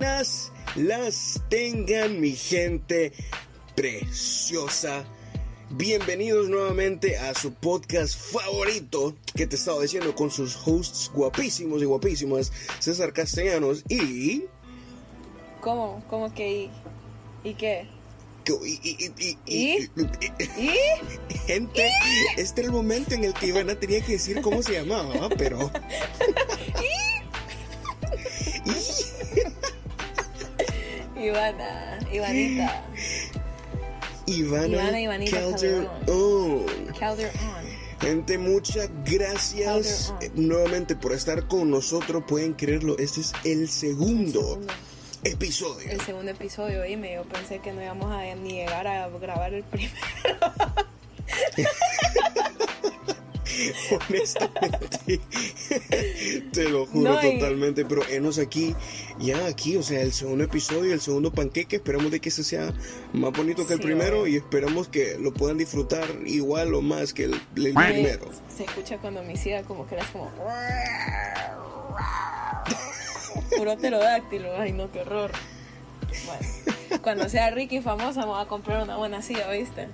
las tengan mi gente preciosa. Bienvenidos nuevamente a su podcast favorito que te estaba diciendo con sus hosts guapísimos y guapísimas, César Castellanos y... ¿Cómo? ¿Cómo que y? ¿Y qué? Y, y, y, ¿Y? ¿Y? Gente, este era el momento en el que Ivana tenía que decir cómo se llamaba, pero... Ivana, Ivanita. Ivana, Ivana, Ivanita Calderon. Calderon. Gente, muchas gracias nuevamente por estar con nosotros. Pueden creerlo, este es el segundo Segundo. episodio. El segundo episodio, dime, yo pensé que no íbamos a ni llegar a grabar el primero. Honestamente, te lo juro No, y- totalmente. Pero enos aquí, ya aquí, o sea, el segundo episodio, el segundo panqueque. Esperamos de que ese sea más bonito que el Sí, primero y esperamos que lo puedan disfrutar igual o más que el, el Me- primero. Se escucha cuando mi hija como que era como... Puro pterodáctilo, ay no, qué horror. Bueno, cuando sea Ricky famosa vamos a comprar una buena silla, ¿viste?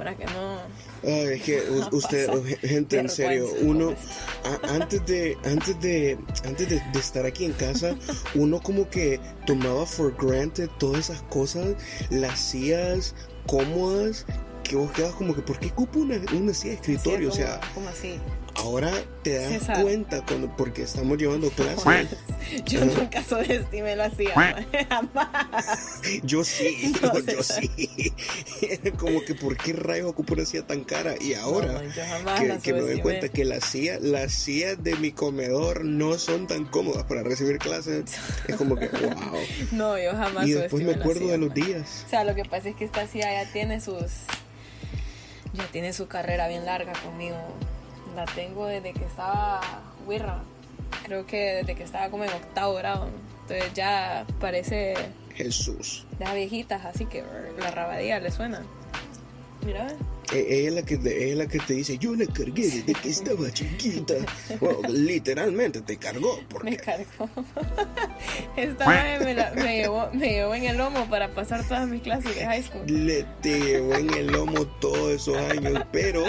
Para que no... Ay, es que No usted, gente, en serio, uno, a- antes de, antes de, antes de, de estar aquí en casa, uno como que tomaba for granted todas esas cosas, las sillas cómodas, que vos quedas como que, ¿por qué ocupo una, una silla de escritorio? Sí, o sea, como así. Ahora te das César. cuenta cuando, porque estamos llevando clases. Yo nunca subestimé la silla, jamás. Yo sí, No, yo, yo sí. Era como que, ¿por qué rayos ocupo una silla tan cara? Y ahora... No, que, que me doy cuenta que las sillas, las sillas de mi comedor no son tan cómodas para recibir clases. Es como que, wow. No, yo jamás Y después me acuerdo silla, de los días. O sea, lo que pasa es que esta silla ya tiene sus. Ya tiene su carrera bien larga conmigo. La tengo desde que estaba Wirra. Creo que desde que estaba como en octavo grado. Entonces ya parece Jesús. de viejitas, así que la rabadilla le suena. Mira, E- Ella es, la que es la que te dice, yo la cargué desde que estaba chiquita. Bueno, literalmente te cargó. me cargó. Esta vez me, la- me llevó, me llevó en el lomo para pasar todas mis clases de high school. le te llevó en el lomo todos esos años. Pero,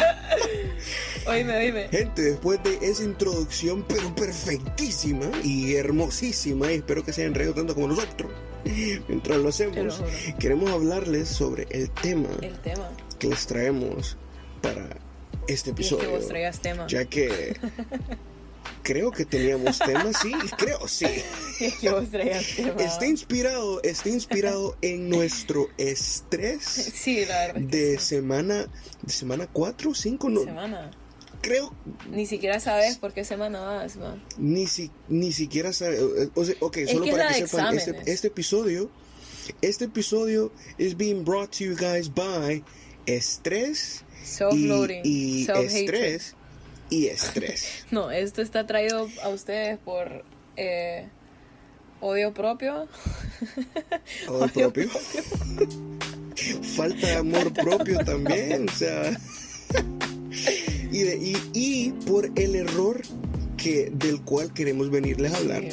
Oíme, oíme. gente, después de esa introducción, pero perfectísima y hermosísima, y espero que se hayan reído tanto como nosotros mientras lo hacemos, queremos hablarles sobre el tema El tema. que les traemos para este Y es que episodio. vos tema. Ya que creo que teníamos temas, sí, creo, sí. Es que vos traías tema. Está inspirado, está inspirado en nuestro estrés Sí, la verdad. es que de sí. semana, de semana 4 o 5, no, Semana. Creo, Ni siquiera sabes por qué semana vas, man. ni, si, ni siquiera sabe, eh, o sea, ok, solo que es para que sepan, este, este episodio, este episodio is being brought to you guys by estrés y, y estrés y estrés. No, esto está traído a ustedes por eh, odio propio. Amor Odio propio. Falta de amor propio también, o sea. Y, de- y, y por el error que, del cual queremos venirles a hablar,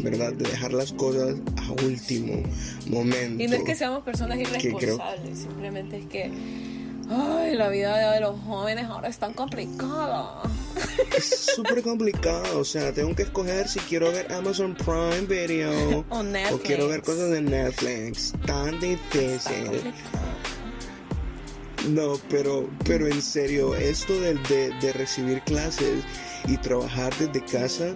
¿verdad? De dejar las cosas a último momento. Y no es que seamos personas creo- irresponsables, simplemente es que. Ay, la vida de los jóvenes ahora es tan complicada. Es súper complicado, o sea, tengo que escoger si quiero ver Amazon Prime Video O Netflix. o quiero ver cosas de Netflix. Tan Tan difícil. complicado. No, pero, pero en serio, esto de, de, de recibir clases y trabajar desde casa,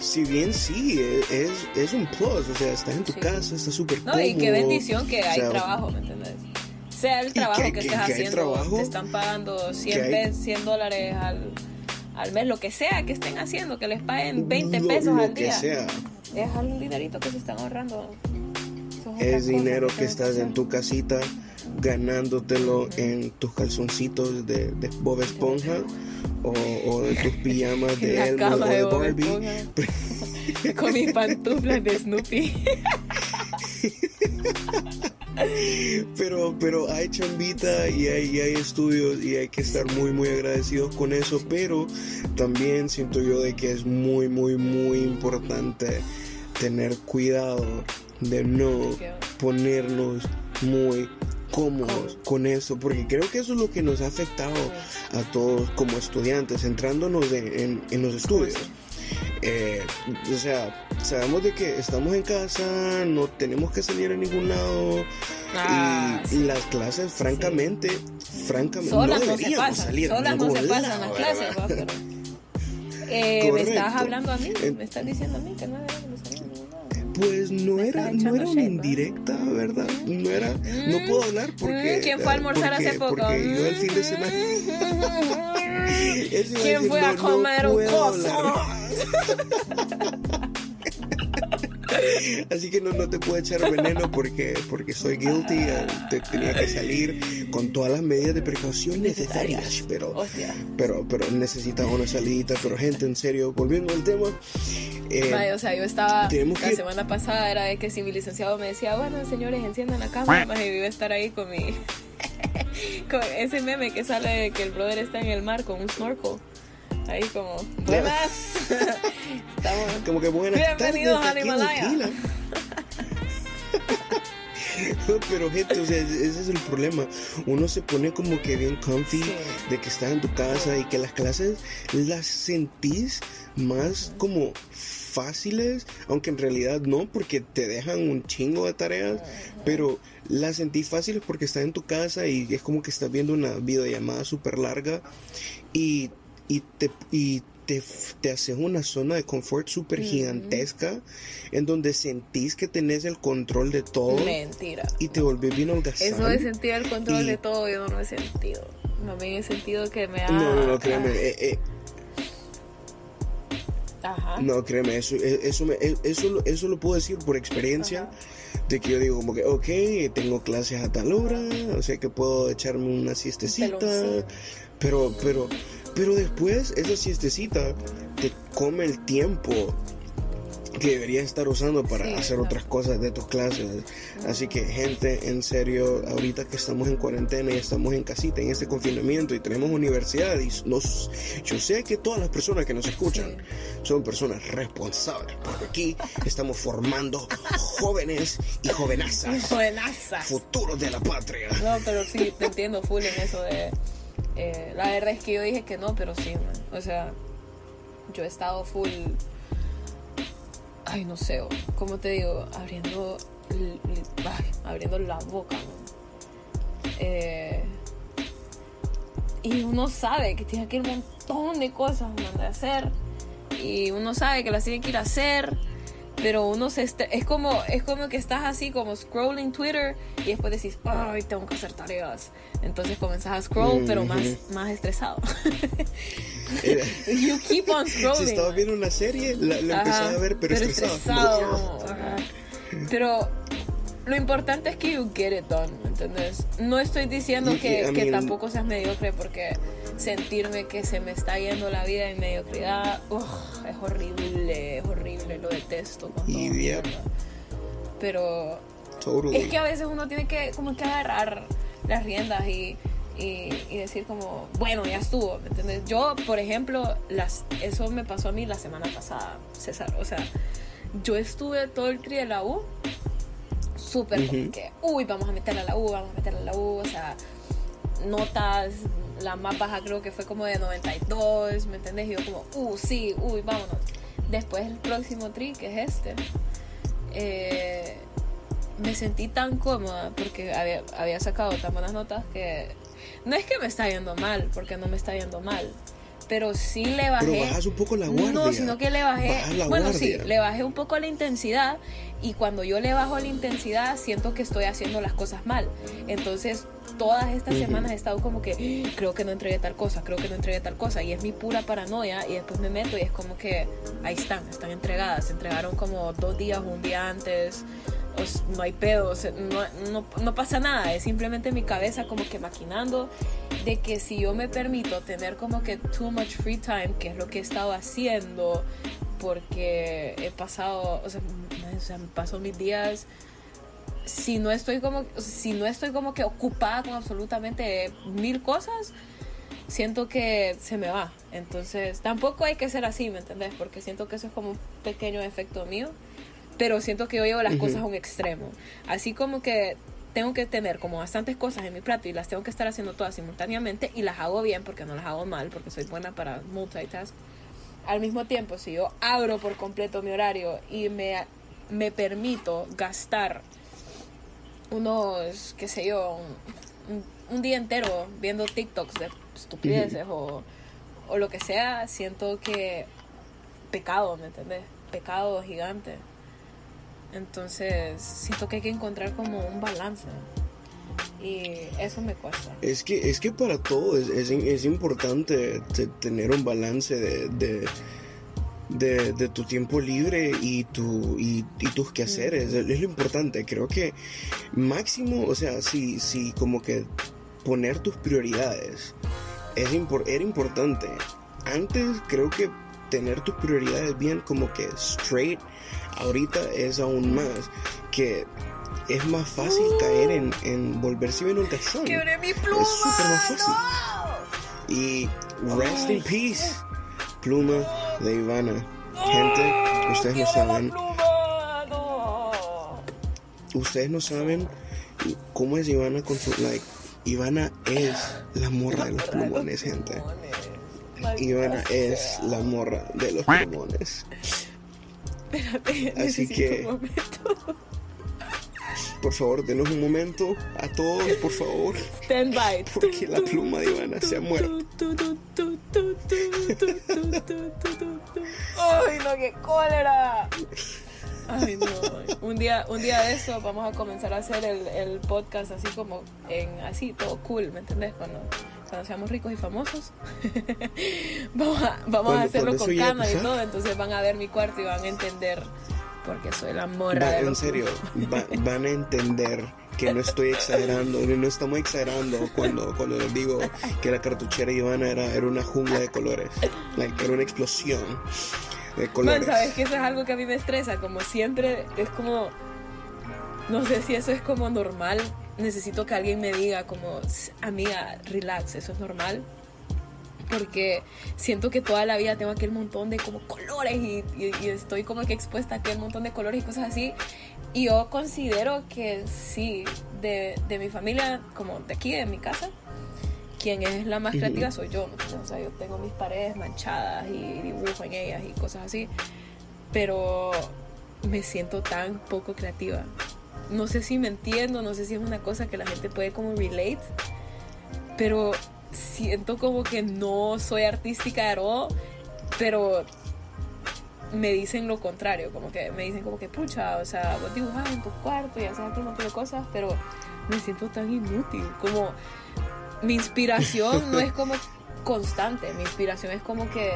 si bien sí, e- es, es un plus, o sea, estás en tu Sí. casa, estás súper No, y qué bendición que o hay sea, trabajo, ¿me entiendes? Sea el trabajo que- que, que- estés que haciendo, trabajo, te están pagando 100, que hay- pe- 100 dólares al, al mes, lo que sea que estén haciendo, que les paguen 20 lo- pesos lo al día. sea. Es algún dinerito que se están ahorrando. Es dinero que estás en tu casita ganándotelo en tus calzoncitos de, de Bob Esponja o, o de tus pijamas En de Elmo o de Barbie. Esponja. Con mis pantuflas de Snoopy. Pero, pero hay chambita y hay, y hay estudios y hay que estar muy, muy agradecidos con eso. Pero también siento yo de que es muy, muy, muy importante tener cuidado de no ponernos muy cómodos con eso, porque creo que eso es lo que nos ha afectado a todos como estudiantes, centrándonos en, en, los estudios. Eh, o sea, sabemos de que estamos en casa, no tenemos que salir a ningún lado ah, y, las clases, francamente, francamente, no deberíamos salir a ningún no se pasan las clases, eh, ¿Me estás hablando a mí? ¿Me estás diciendo a mí que no deberíamos salir? Pues no era, no era una indirecta, ¿verdad? No era, no mm. puedo hablar porque. ¿Quién fue a almorzar hace poco? Porque yo el fin de semana. ¿Quién fue a comer un coso? Así que no, no te puedo echar veneno porque, porque soy guilty. Eh, te, tenía que salir con todas las medidas de precaución necesarias. Pero, pero, pero necesitaba una salida Pero gente, en serio, volviendo al tema. Eh, o sea, yo estaba la semana pasada era de que si mi licenciado me decía, bueno, señores, enciendan la cámara, más y iba a estar ahí con mi con ese meme que sale de que el brother está en el mar con un snorkel. Ahí como, buenas. Estamos, como que buenas Bienvenidos al Himalaya. pero gente, o sea, ese es el problema. Uno se pone como que bien comfy de que estás en tu casa y que las clases las sentís más como fáciles, aunque en realidad no, porque te dejan un chingo de tareas, pero las sentís fáciles porque estás en tu casa y es como que estás viendo una videollamada súper larga y, y, te, y te, te, haces una zona de confort súper gigantesca en donde sentís que tenés el control de todo. Mentira. Y te volvés bien holgazán. Eso de sentir el control de todo yo no lo he sentido. No me he sentido que me ha... No, no, no, créeme. Eh, eh, Ajá. No, créeme, eso, eh, eso, eso, eso lo puedo decir por experiencia. De que yo digo como que, ok, tengo clases a tal hora, o sea que puedo echarme una siestecita. Pero, pero, pero después esa siestecita te come el tiempo que deberías estar usando para hacer otras cosas de tus clases. Así que gente, en serio, ahorita que estamos en cuarentena y estamos en casita, en este confinamiento y tenemos universidad, y nos, yo sé que todas las personas que nos escuchan son personas responsables, porque aquí estamos formando jóvenes y jovenazas. Jovenazas. Futuros de la patria. No, pero sí, te entiendo full en eso de... Eh, la verdad es que yo dije que no, pero sí, O sea, yo he estado full ay, no sé, como te digo, abriendo, abriendo la boca, eh, y uno sabe que tiene que ir un montón de cosas de hacer. Y uno sabe que las tiene que ir a hacer pero uno se es como es como que estás así como scrolling Twitter y después decís ay tengo que hacer tareas entonces comenzás a scroll pero más más estresado. You keep on scrolling. si estabas viendo una serie la, la a ver pero, estresado, pero lo importante es que you get it done ¿entendés? no estoy diciendo que, que tampoco seas mediocre porque sentirme que se me está yendo la vida en mediocridad, es horrible, es horrible, lo detesto. Pero es que a veces uno tiene que como que agarrar las riendas y, y, decir como, bueno, ya estuvo, ¿me entiendes? Yo, por ejemplo, las, eso me pasó a mí la semana pasada, César. O sea, yo estuve todo el tri de la U súper como que, uy, vamos a meterla a la U, vamos a meterla a la U, o sea, notas la más baja creo que fue como de 92, ¿me entendés? Y yo como, uh, sí, uy, vámonos. Después el próximo tri, que es este, eh, me sentí tan cómoda porque había, había sacado tan buenas notas que no es que me está yendo mal, porque no me está yendo mal, pero sí le bajé. Pero bajas un poco la guardia. No, sino que le bajé. Bueno, sí, le bajé un poco la intensidad. Y cuando yo le bajo la intensidad, siento que estoy haciendo las cosas mal. Entonces, todas estas semanas he estado como que ah, creo que no entregué tal cosa, creo que no entregué tal cosa. Y es mi pura paranoia. Y después me meto y es como que ahí están, están entregadas. Se entregaron como dos días, un día antes. No hay pedo, no, no, no pasa nada. Es simplemente mi cabeza como que maquinando de que si yo me permito tener como que too much free time, que es lo que he estado haciendo, porque he pasado, o sea, me paso mis días si no estoy como si no estoy como que ocupada con absolutamente mil cosas siento que se me va entonces tampoco hay que ser así me entendés porque siento que eso es como un pequeño efecto mío pero siento que yo llevo las cosas a un extremo. Así como que tengo que tener como bastantes cosas en mi plato y las tengo que estar haciendo todas simultáneamente y las hago bien porque no las hago mal, porque soy buena para multitask. Al mismo tiempo, si yo abro por completo mi horario y me, me permito gastar unos, qué sé yo, un, día entero viendo TikToks de estupideces o, o lo que sea, siento que pecado, ¿me entiendes? Pecado gigante. Entonces, siento que hay que encontrar como un balance. Y eso me cuesta. Es que, es que para todo es, es, importante tener un balance de, de, de, tu tiempo libre y, tu, y, tus quehaceres. Es, lo importante. Creo que máximo, o sea, si, si como que poner tus prioridades es era importante. Antes creo que tener tus prioridades bien como que straight ahorita es aún más que es más fácil caer en, en volverse bien un tazón. mi pluma! Es súper más fácil. Y rest in peace, pluma de Ivana. Gente, ustedes no saben. Ustedes no saben cómo es Ivana con su like. Ivana es la morra de los plumones, gente. Ivana es la morra de los plumones. Espérate, Así que. Un momento. Por favor, denos un momento a todos, por favor. Stand by. Porque la pluma de Ivana se ha muerto. ¡Ay, no, qué cólera! Ay, no. Un día, un día de eso vamos a comenzar a hacer el, el podcast así como en así, todo cool, ¿me entendés? Cuando cuando seamos ricos y famosos, vamos a, vamos a hacerlo con cámara y todo, entonces van a ver mi cuarto y van a entender porque soy la morra de En serio, van a entender que no estoy exagerando, no estamos exagerando cuando, cuando les digo que la cartuchera Ivana era, era una jungla de colores, like, era una explosión de colores. sabes que eso es algo que a mí me estresa, como siempre es como, no sé si eso es como normal necesito que alguien me diga como, amiga, relax, eso es normal. Porque siento que toda la vida tengo aquel montón de como colores y, estoy como que expuesta a aquel montón de colores y cosas así. Y yo considero que sí, de, de mi familia, como de aquí, de mi casa, quien es la más creativa soy yo. O sea, yo tengo mis paredes manchadas y dibujo en ellas y cosas así. Pero me siento tan poco creativa no sé si me entiendo, no sé si es una cosa que la gente puede como relate, pero siento como que no soy artística at all, pero me dicen lo contrario, como que me dicen como que pucha, o sea, vos dibujás en tu cuarto y haces un montón de cosas, pero me siento tan inútil, como mi inspiración no es como constante, mi inspiración es como que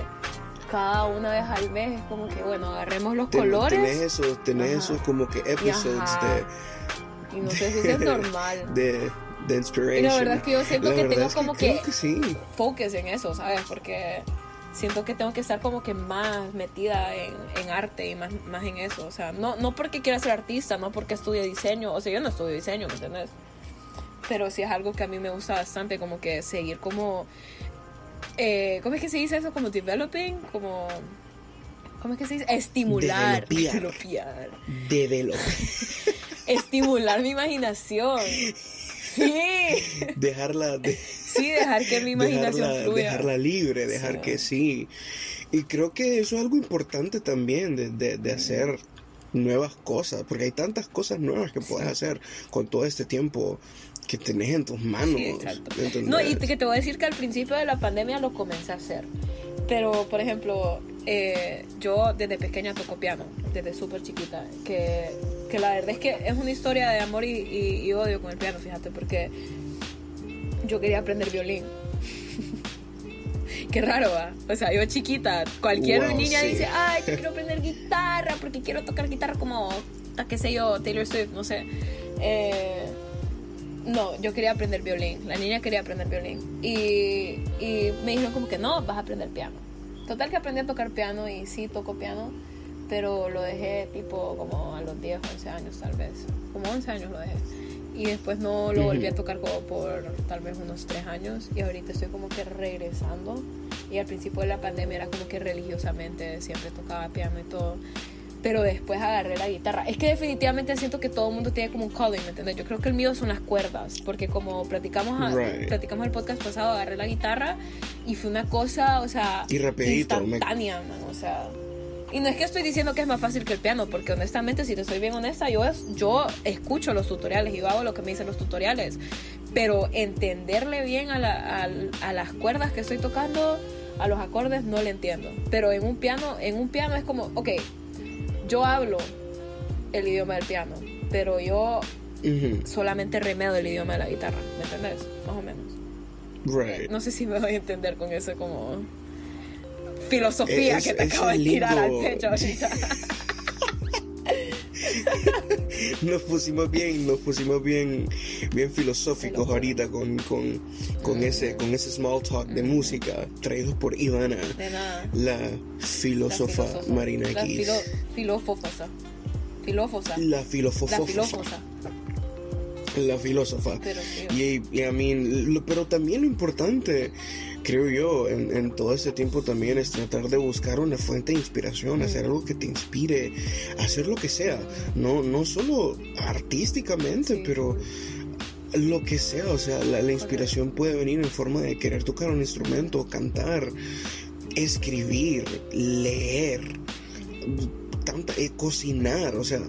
cada una vez al mes es como que, bueno, agarremos los colores. Tenés esos, tenés esos como que episodes de... Y no sé si es normal. De, de inspiration. Y la verdad es que yo siento que tengo como que, que sí. focus en eso, ¿sabes? Porque siento que tengo que estar como que más metida en, en, arte y más, más en eso. O sea, no, no porque quiera ser artista, no porque estudie diseño. O sea, yo no estudio diseño, ¿me entiendes? Pero sí es algo que a mí me gusta bastante, como que seguir como eh, ¿cómo es que se dice eso? Como developing, como... ¿Cómo es que se dice? Estimular. Developiar. Developar. Estimular mi imaginación. Sí. Dejarla. sí, dejar que mi imaginación fluya. Dejarla libre, dejar que sí. Y creo que eso es algo importante también de, de, de hacer nuevas cosas, porque hay tantas cosas nuevas que puedes hacer con todo este tiempo que tenés en tus manos. no, y que te voy a decir que al principio de la pandemia lo comencé a hacer. Pero, por ejemplo, eh, yo desde pequeña toco piano, desde súper chiquita. Que, que, la verdad es que es una historia de amor y, odio con el piano, fíjate, porque yo quería aprender violín. Qué raro, ¿va? O sea, yo chiquita, cualquier niña dice, ay, yo quiero aprender guitarra porque quiero tocar guitarra como, qué sé yo, Taylor Swift, no sé. Eh, no, yo quería aprender violín. La niña quería aprender violín. Y, y me dijeron como que no, vas a aprender piano. Total que aprendí a tocar piano y sí toco piano, pero lo dejé tipo como a los 10, 11 años tal vez. Como 11 años lo dejé. Y después no lo volví a tocar como por tal vez unos 3 años y ahorita estoy como que regresando. Y al principio de la pandemia era como que religiosamente siempre tocaba piano y todo. Pero después agarré la guitarra. Es que definitivamente siento que todo el mundo tiene como un calling, ¿me entiendes? Yo creo que el mío son las cuerdas, porque como platicamos, a- Right. platicamos el podcast pasado, agarré la guitarra y fue una cosa, o sea, Y rapidito, me- instantánea, man, o sea... Y no es que estoy diciendo que es más fácil que el piano, porque honestamente, si te soy bien honesta, yo, yo escucho los tutoriales y yo hago lo que me dicen los tutoriales. Pero entenderle bien a, la- al- a las cuerdas que estoy tocando, a los acordes, no le entiendo. Pero en un piano, en un piano es como, ok, yo hablo el idioma del piano, pero yo solamente remedo el idioma de la guitarra, ¿me entendés? Más o menos. Right. No sé si me voy a entender con eso como filosofía Es- que te acabo de tirar al pecho ahorita. Nos pusimos bien, nos pusimos bien, bien filosóficos ahorita con, con, con ese, con ese small talk de música traídos por Ivana, De nada. la La filósofa filósofa. Marina La X. filo-. Filófosa. La La filósofa. filófosa. La filósofa. Pero. Y, y a mí, lo- pero también lo importante, creo yo, en, en todo este tiempo también es tratar de buscar una fuente de inspiración, hacer algo que te inspire, hacer lo que sea, no, no solo artísticamente, pero lo que sea, o sea, la, la inspiración puede venir en forma de querer tocar un instrumento, cantar, escribir, leer, tanta, eh, cocinar, o sea,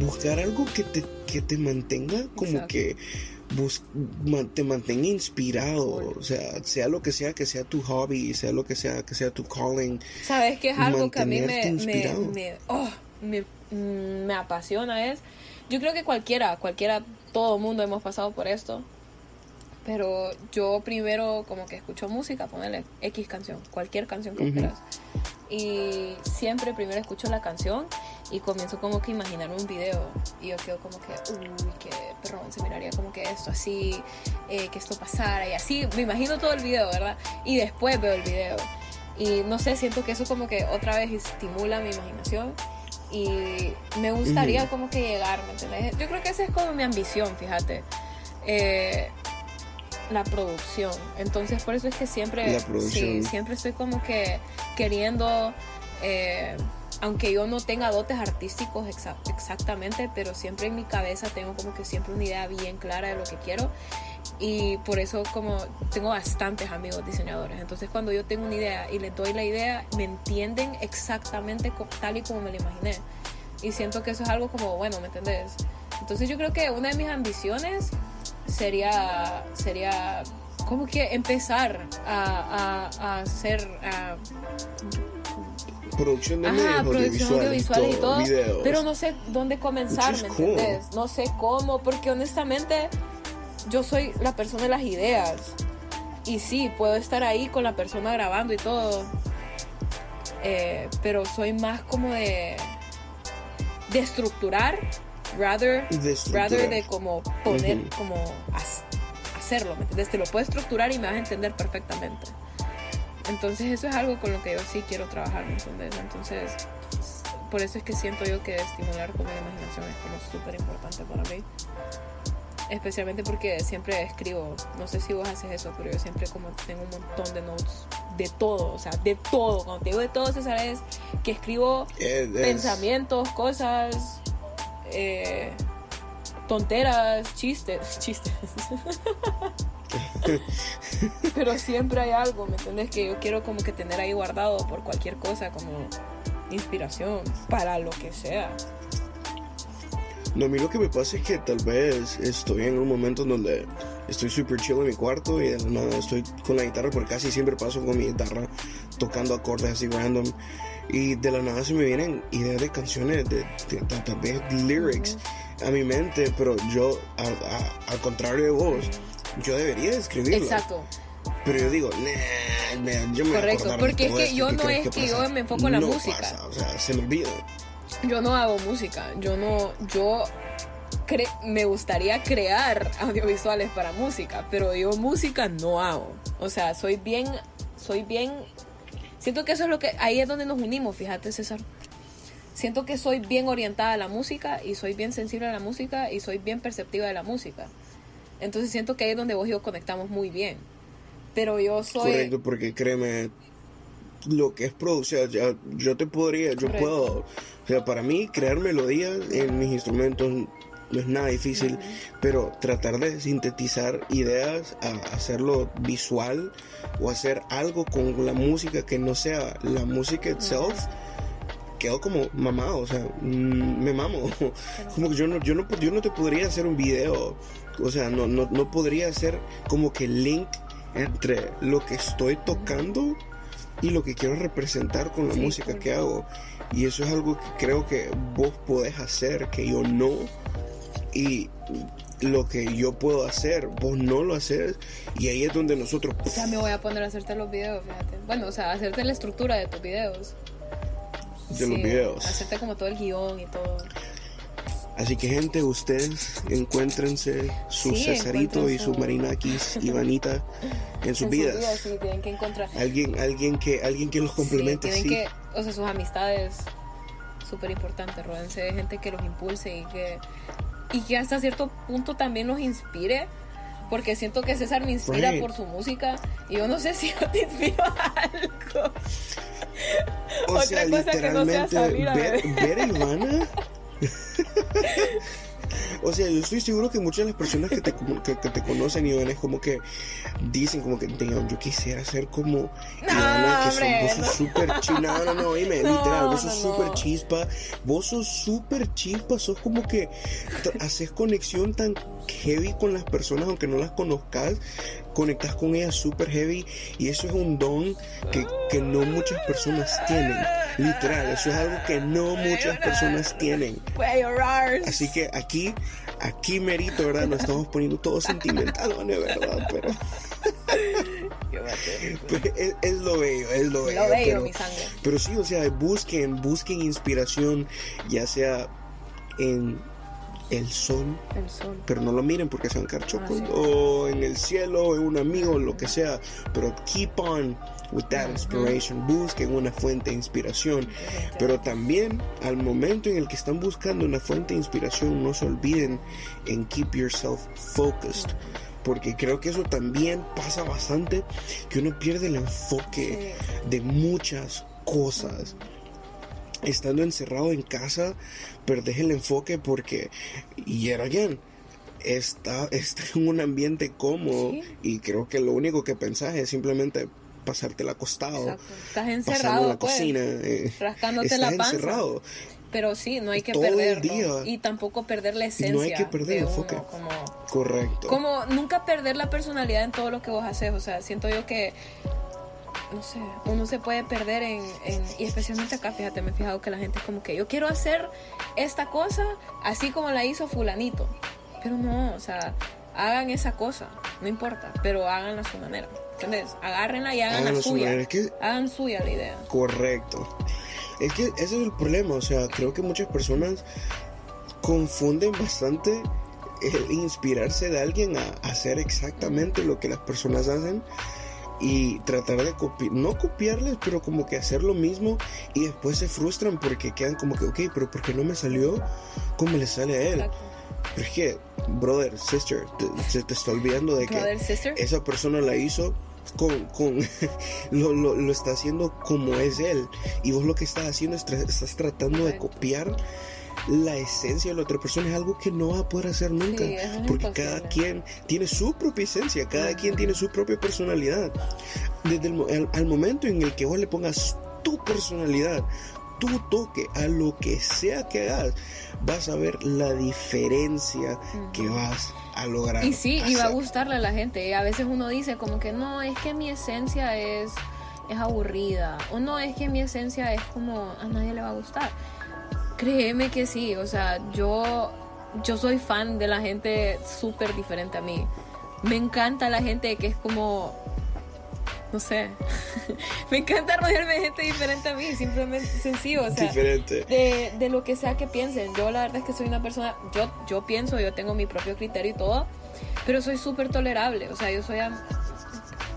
buscar algo que te, que te mantenga como Exacto. que bus- te mantenga inspirado, o sea, sea lo que sea que sea tu hobby, sea lo que sea que sea tu calling, ¿Sabes qué es algo que a mí me, me, me, oh, me, mm, me apasiona? Es, yo creo que cualquiera, cualquiera, todo mundo hemos pasado por esto. Pero yo primero como que escucho música, ponerle X canción, cualquier canción que Ujú. quieras. Y siempre primero escucho la canción y comienzo como que a imaginar un video. Y yo quedo como que, uy, qué perrón, se miraría como que esto así, eh, que esto pasara y así. Me imagino todo el video, ¿verdad? Y después veo el video. Y no sé, siento que eso como que otra vez estimula mi imaginación. Y me gustaría Ujú. como que llegar, ¿me entiendes? Yo creo que esa es como mi ambición, fíjate. Eh, la producción. Entonces por eso es que siempre, sí, siempre estoy como que queriendo, eh, aunque yo no tenga dotes artísticos exa- exactamente, pero siempre en mi cabeza tengo como que siempre una idea bien clara de lo que quiero. Y por eso como tengo bastantes amigos diseñadores. Entonces cuando yo tengo una idea y les doy la idea, me entienden exactamente tal y como me la imaginé. Y siento que eso es algo como, bueno, ¿me entendés? Entonces yo creo que una de mis ambiciones sería, sería como que empezar a, a, a hacer... a- producción de Ajá, medios producción audiovisuales y todo. videos. Pero no sé dónde comenzar, ¿me cool. entiendes? No sé cómo, porque honestamente yo soy la persona de las ideas. Y sí, puedo estar ahí con la persona grabando y todo. Eh, pero soy más como de. de estructurar, rather, De estructurar. rather de como poner, como hacerlo, ¿me entiendes? Te lo puedo estructurar y me vas a entender perfectamente. Entonces eso es algo con lo que yo sí quiero trabajar, ¿me entiendes? Entonces, por eso es que siento yo que estimular como la imaginación es como súper importante para mí. Especialmente porque siempre escribo, no sé si vos haces eso, pero yo siempre como tengo un montón de notes de todo, o sea, de todo. Cuando te digo de todo, César, es que escribo Es- es- pensamientos, cosas, eh, tonteras, chistes, chistes. Pero siempre hay algo, ¿me entiendes? Que yo quiero como que tener ahí guardado por cualquier cosa, como inspiración, para lo que sea. No, a mí lo que me pasa es que tal vez estoy en un momento en donde estoy super chill en mi cuarto y de la nada estoy con la guitarra, porque casi siempre paso con mi guitarra tocando acordes así random. Y de la nada se me vienen ideas de canciones, de, tal vez lyrics a mi mente, pero yo, a- a- al contrario de vos, yo debería de escribirlo. Exacto, Pero yo digo, nah, man, yo me voy a Correcto, acordar de porque es que esto, yo ¿qué no es que yo me enfoco en la No música. pasa, o sea, se me olvida. yo no hago música, yo no, yo cre- me gustaría crear audiovisuales para música, pero yo música no hago. O sea, soy bien, soy bien, siento que eso es lo que, ahí es donde nos unimos, fíjate César. Siento que soy bien orientada a la música y soy bien sensible a la música y soy bien perceptiva de la música. Entonces siento que ahí es donde vos y yo conectamos muy bien. Pero yo soy... Correcto, porque créeme, lo que es producción, ya, yo te podría, yo Correcto. puedo, o sea, para mí crear melodías en mis instrumentos no es nada difícil, pero tratar de sintetizar ideas a hacerlo visual o hacer algo con la música que no sea la música itself, quedo como mamado, o sea, mm, me mamo. Como que yo no, yo no, yo no te podría hacer un video, o sea, no, no, no podría hacer como que link entre lo que estoy tocando y lo que quiero representar con la Sí, música que hago. Y eso es algo que creo que vos podés hacer, que yo no. Y lo que yo puedo hacer, vos no lo haces. Y ahí es donde nosotros... Ya me voy a poner a hacerte los videos, fíjate. Bueno, o sea, hacerte la estructura de tus videos. De los videos. Hacerte como todo el guion y todo. Así que gente, ustedes encuéntrense su Sí, Cesarito y su su- Marinakis y Vanita en sus En vidas. sí, tienen que encontrar. Alguien, alguien que, alguien que los complemente, sí, tienen que, o sea, sus amistades, súper importante, rodense de gente que los impulse y que, y que hasta cierto punto también los inspire. Porque siento que César me inspira Right. por su música y yo no sé si yo te inspiro a algo. O Otra sea, cosa que no sea salir a ver, ver a Ivana. o sea, yo estoy seguro que muchas de las personas que te, que, que te conocen, Ivana, es como que dicen como que "Damn, yo quisiera ser como Ivana, que son- hombre, vos sos no. súper chispa. No, no, no, dime, No, literal, vos sos no, súper no. chispa. Vos sos súper chispa, sos como que haces conexión tan heavy con las personas, aunque no las conozcas. Conectas con ellas súper heavy y eso es un don que, que no muchas personas tienen. Literal, eso es algo que no muchas personas tienen. Así que aquí, aquí merito, ¿verdad? Nos estamos poniendo todos sentimentalones, ¿verdad? Pero, pero es, es lo bello, es lo bello. Lo bello, pero, mi sangre. pero sí, o sea, busquen, busquen inspiración, ya sea en el sol, El sol. pero no lo miren porque se van a quedar chocos, Ah, sí. o en el cielo, en un amigo, lo que sea, pero keep on with that inspiration, busquen una fuente de inspiración, pero también al momento en el que están buscando una fuente de inspiración, no se olviden en keep yourself focused. Porque creo que eso también pasa bastante, que uno pierde el enfoque de muchas cosas. Estando encerrado en casa, perdés el enfoque porque, y era again, está, está en un ambiente cómodo Sí. y creo que lo único que pensás es simplemente pasártela acostado, Exacto. Estás pasarlo en encerrado, la pues, cocina, eh, rascándote estás la panza. encerrado. Pero sí, no hay que Todo el perderlo. día. Y tampoco perder la esencia. No hay que perder de el enfoque. Como, Correcto. como nunca perder la personalidad en todo lo que vos haces. O sea, siento yo que, no sé, uno se puede perder en, en- y especialmente acá, fíjate, me he fijado que la gente es como que yo quiero hacer esta cosa así como la hizo fulanito. Pero no, o sea, hagan esa cosa, no importa, pero háganla a su manera. ¿Entendés? Agárrenla y hagan la suya. manera. Es que Hagan suya la idea. Correcto. Es que ese es el problema, o sea, creo que muchas personas confunden bastante el inspirarse de alguien a hacer exactamente lo que las personas hacen y tratar de copiar, no copiarles, pero como que hacer lo mismo y después se frustran porque quedan como que, ok, pero ¿por qué no me salió como le sale a él? Exacto. Pero es que, brother, sister, te- se te está olvidando de que Brother, sister. esa persona la hizo con, con lo, lo, lo está haciendo como es él y vos lo que estás haciendo es tra- estás tratando de copiar la esencia de la otra persona es algo que no va a poder hacer nunca Sí, porque imposible. cada quien tiene su propia esencia cada quien tiene su propia personalidad desde el al, al momento en el que vos le pongas tu personalidad tu toque a lo que sea que hagas vas a ver la diferencia que vas a lograr Y sí, y va a gustarle a la gente. Y a veces uno dice como que no, es que mi esencia es, es aburrida. O no, es que mi esencia es como a nadie le va a gustar. Créeme que sí, o sea, yo, yo soy fan de la gente súper diferente a mí. Me encanta la gente que es como, no sé, me encanta rodearme de gente diferente a mí, simplemente sencillo, o sea, diferente de, de lo que sea que piensen. Yo la verdad es que soy una persona, yo, yo pienso, yo tengo mi propio criterio y todo, pero soy súper tolerable. O sea, yo soy,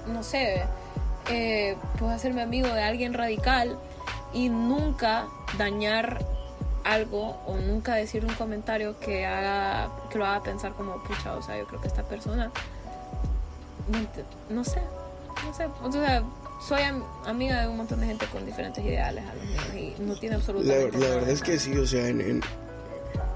no sé, eh, puedo hacerme amigo de alguien radical y nunca dañar algo o nunca decir un comentario que haga que lo haga pensar como pucha o sea yo creo que esta persona no, sé no sé o sea soy am- amiga de un montón de gente con diferentes ideales a los míos y no tiene La, absolutamente la nada verdad es que sí, o sea, en, en,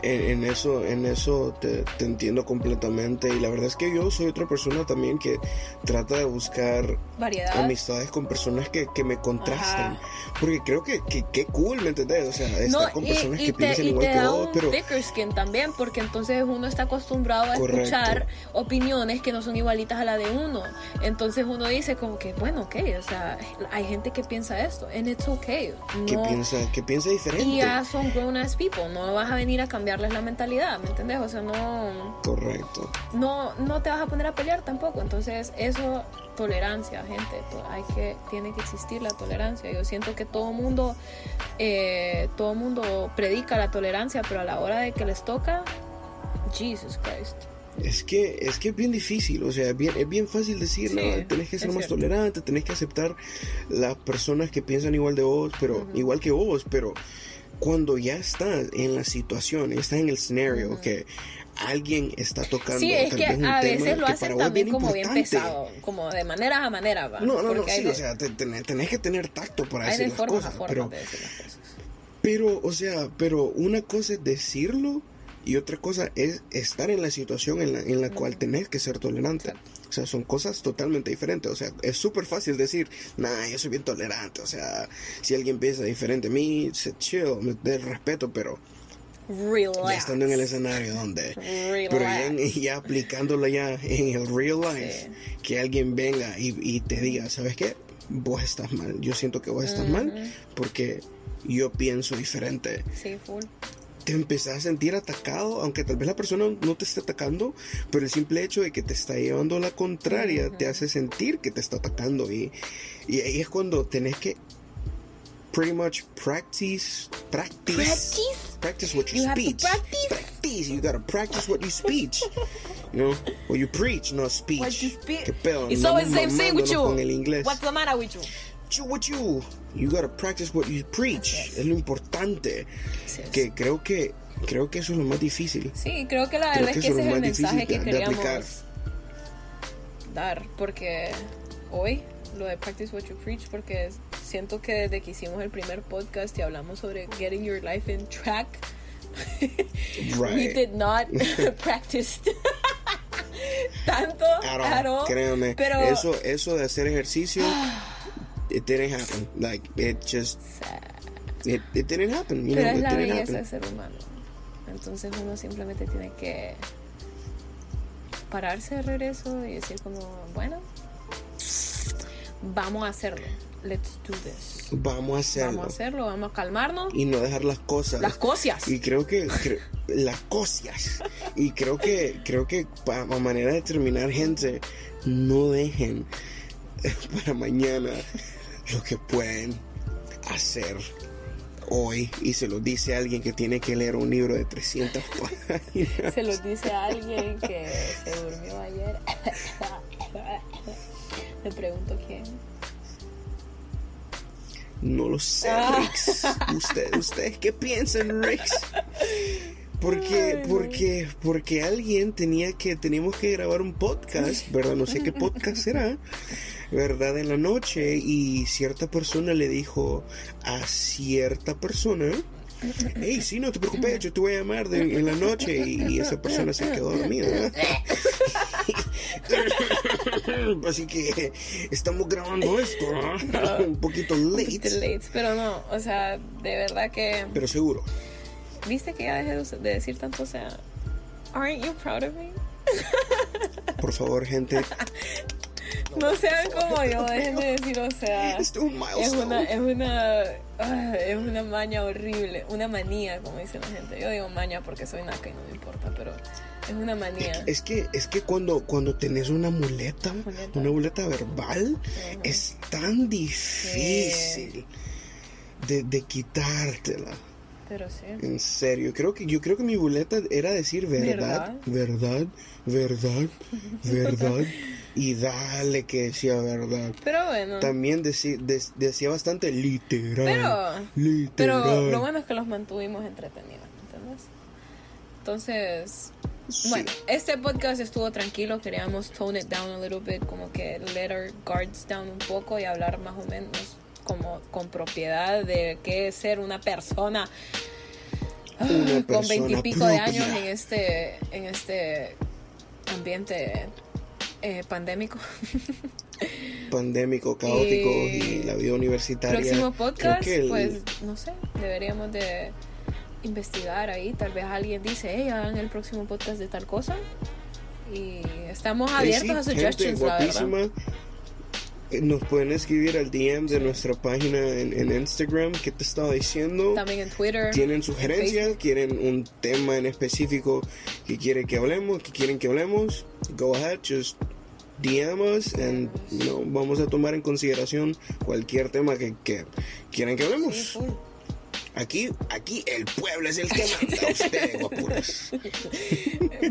en- en eso, en eso te, te entiendo completamente. Y la verdad es que yo soy otra persona también que trata de buscar variedad. amistades con personas que, que me contrasten. Ajá. Porque creo que, que, que cool, ¿me entendés? O sea, estar No, con y, personas y que te, piensan y igual te que da vos, un pero thicker skin también, porque entonces uno está acostumbrado a Correcto. escuchar opiniones que no son igualitas a la de uno. Entonces uno dice como que, bueno, ok, o sea, hay gente que piensa esto, and it's okay. que No- piensa, que piensa diferente. y ya son grown ass people, no vas a venir a cambiarles la mentalidad, ¿me entendés? O sea, no, Correcto. no, no te vas a poner a pelear tampoco. Entonces, eso, tolerancia, gente, hay que, tiene que existir la tolerancia. Yo siento que todo mundo, eh, todo mundo predica la tolerancia, pero a la hora de que les toca, Jesus Christ. Es que es que es bien difícil, o sea, es bien, es bien fácil decir, Sí, no, tenés que ser más cierto. tolerante, tenés que aceptar las personas que piensan igual de vos, pero igual que vos, pero cuando ya estás en la situación, estás en el escenario que alguien está tocando Sí, es tal que vez un a tema veces lo que hacen también como bien importante. pesado, como de maneras a manera, ¿va? No, no, no, Porque sí, de- o sea, te- tenés, tenés que tener tacto para hay decir de las formas cosas, pero de decir las cosas. Pero, o sea, pero una cosa es decirlo y otra cosa es estar en la situación en la, en la cual tenés que ser tolerante. O sea, son cosas totalmente diferentes. O sea, es súper fácil decir, nah, yo soy bien tolerante. O sea, si alguien piensa diferente a mí, se chill, me dé respeto, pero Relax. ya estando en el escenario donde... Pero ya, Relax. ya aplicándolo ya en el real life, Sí. que alguien venga y, y te diga, ¿sabes qué? Vos estás mal. Yo siento que vos estás Ujú. mal porque yo pienso diferente Sí, full. Te empezás a sentir atacado, aunque tal vez la persona no te esté atacando, pero el simple hecho de que te está llevando la contraria Ujú. te hace sentir que te está atacando y, y ahí es cuando tenés que pretty much practice, practice, Practice? practice what you, You speech. practice? Practice, you gotta practice what you speech. You know, or you preach, no speech. What you speak. Qué pedo, It's always the same thing with you. What's the matter with you? You, what you, you gotta practice what you preach. Es. Lo importante que creo que creo que eso es lo más difícil. Sí, creo que la Creo verdad que es que ese es el mensaje que de- queríamos dar, porque hoy lo de Practice What You Preach, porque siento que desde que hicimos el primer podcast y hablamos sobre getting your life in track, we Right. did not practice tanto all, Créeme, pero eso eso de hacer ejercicio it didn't happen. Like it just it, it didn't happen, you pero know, es it la didn't belleza del ser humano. Entonces uno simplemente tiene que pararse de regreso y decir como, bueno, vamos a hacerlo. Let's do this. Vamos a hacerlo Vamos a hacerlo, vamos a calmarnos. y no dejar las cosas. Las cosas. Y creo que cre- las cosas. Y creo que creo que para manera de terminar, gente, no dejen para mañana lo que pueden hacer hoy. Y se lo dice alguien que tiene que leer un libro de 300 páginas. Se lo dice a alguien que se durmió ayer. Me pregunto quién. No lo sé, Ah. Rix. Usted, ¿Ustedes qué piensan, Rix? Porque, porque, porque alguien tenía que, teníamos que grabar un podcast, ¿verdad? No sé qué podcast será, ¿verdad? En la noche y cierta persona le dijo a cierta persona, hey, sí, no te preocupes, yo te voy a llamar de- en la noche y, esa persona se quedó dormida. Así que estamos grabando esto, ¿no? un poquito Un late, poquito late, Pero no, o sea, de verdad que. pero seguro. ¿Viste que ya dejé de decir tanto? O sea, ¿aren't you proud of me? Por favor, gente, No sean como yo, dejen de decir, o sea. este es un Es una, es una, ah, es una maña horrible, una manía, como dice la gente. Yo digo maña porque soy naca y no me importa, pero es una manía. Es que, es que cuando, cuando tenés una muleta, Muleta. una muleta verbal, es tan difícil de, de quitártela. Pero sí. En serio, creo que yo creo que mi muleta era decir verdad, verdad, verdad, verdad, y dale que decía verdad. Pero bueno. También deci- des- decía bastante literal. Pero, literal. pero lo bueno es que los mantuvimos entretenidos, ¿entendés? Entonces, Bueno, este podcast estuvo tranquilo, queríamos tone it down a little bit, como que let our guards down un poco y hablar más o menos como con propiedad de qué es ser una persona, Una con persona veintipico de años en este, en este ambiente eh, pandémico. Pandémico, caótico y, Y la vida universitaria. Próximo podcast, el- pues no sé, deberíamos de investigar ahí. Tal vez alguien dice, hey, hagan el próximo podcast de tal cosa. Y estamos abiertos sí, a gente suggestions, la verdad. Eh, Nos pueden escribir al DM de nuestra página en, en Instagram que te estaba diciendo. También en Twitter. Tienen en sugerencias, quieren un tema en específico que quieren que hablemos, que quieren que hablemos. Go ahead, just DM us and you know, vamos a tomar en consideración cualquier tema que, que quieran que hablemos. Sí. Aquí, aquí el pueblo es el que manda a ustedes, guapuras.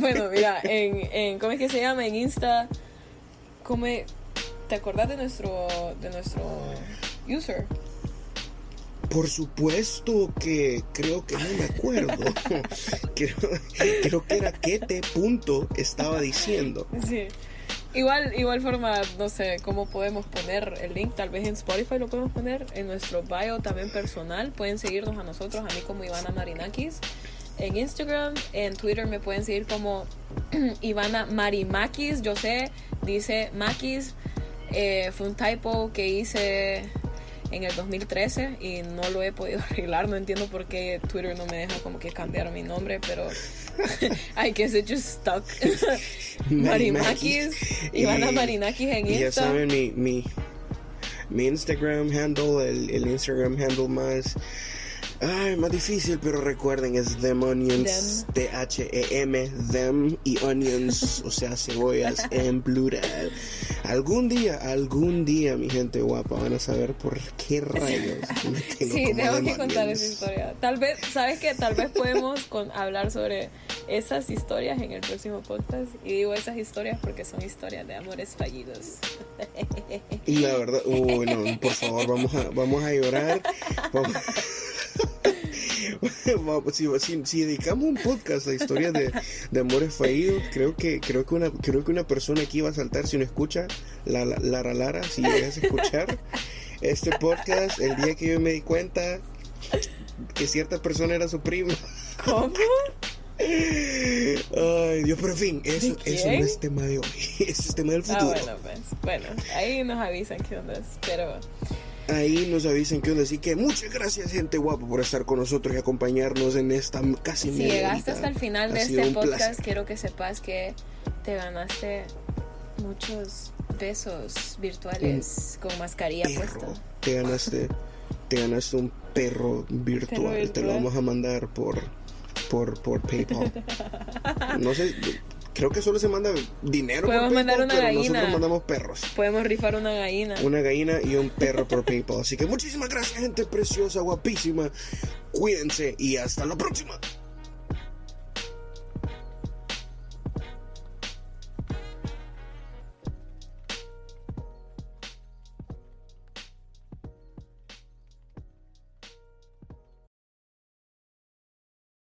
bueno, mira, en, en, ¿cómo es que se llama? En Insta, ¿cómo es? ¿te acordás de nuestro, de nuestro user? Por supuesto que creo que no me acuerdo. creo, creo que era que te punto estaba diciendo. Sí. Igual, igual forma, no sé cómo podemos poner el link, tal vez en Spotify lo podemos poner, en nuestro bio también personal, pueden seguirnos a nosotros, a mí como Ivana Marinakis, en Instagram, en Twitter me pueden seguir como Ivana Marimakis, yo sé, dice Makis, eh, fue un typo que hice en el 2013 y no lo he podido arreglar, no entiendo por qué Twitter no me deja como que cambiar mi nombre, pero I guess it just stuck. Marimakis, Ivana Marinakis en Y ya saben, mi, mi, mi Instagram handle, el, el Instagram handle más. Ay, más difícil, pero recuerden, es Them Onions. T-H-E-M, Them y Onions, o sea, cebollas en plural. Algún día, algún día, mi gente guapa, van a saber por qué rayos me tengo Sí, tengo que contar Onions. esa historia. Tal vez, ¿sabes qué? Tal vez podemos con, hablar sobre esas historias en el próximo podcast. Y digo esas historias porque son historias de amores fallidos. Y la verdad, uy, no, por favor, vamos a, vamos a llorar. Vamos, si, si- si dedicamos un podcast a historias de, de amores fallidos, creo que, creo que una, creo que una persona aquí va a saltar si no escucha la, la, Lara Lara, si llegas a escuchar este podcast, el día que yo me di cuenta que cierta persona era su prima. ¿Cómo? Ay, Dios, pero en fin, eso, ¿De eso no es tema de hoy, es tema del Ah, futuro. bueno, pues. Bueno, ahí nos avisan qué onda. es, Pero Ahí nos avisan que onda. Así que muchas gracias, gente guapa, por estar con nosotros y acompañarnos en esta casi si media llegaste horita. hasta el final de este podcast, placer. quiero que sepas que te ganaste muchos besos virtuales con mascarilla Perro, puesta. te ganaste, te ganaste un perro virtual. Perro Te virtual. lo vamos a mandar por, por, por PayPal. No sé, creo que solo se manda dinero Podemos por mandar PayPal, una pero gallina. nosotros mandamos perros. Podemos rifar una gallina. Una gallina y un perro por PayPal. Así que muchísimas gracias, gente preciosa, guapísima. Cuídense y hasta la próxima.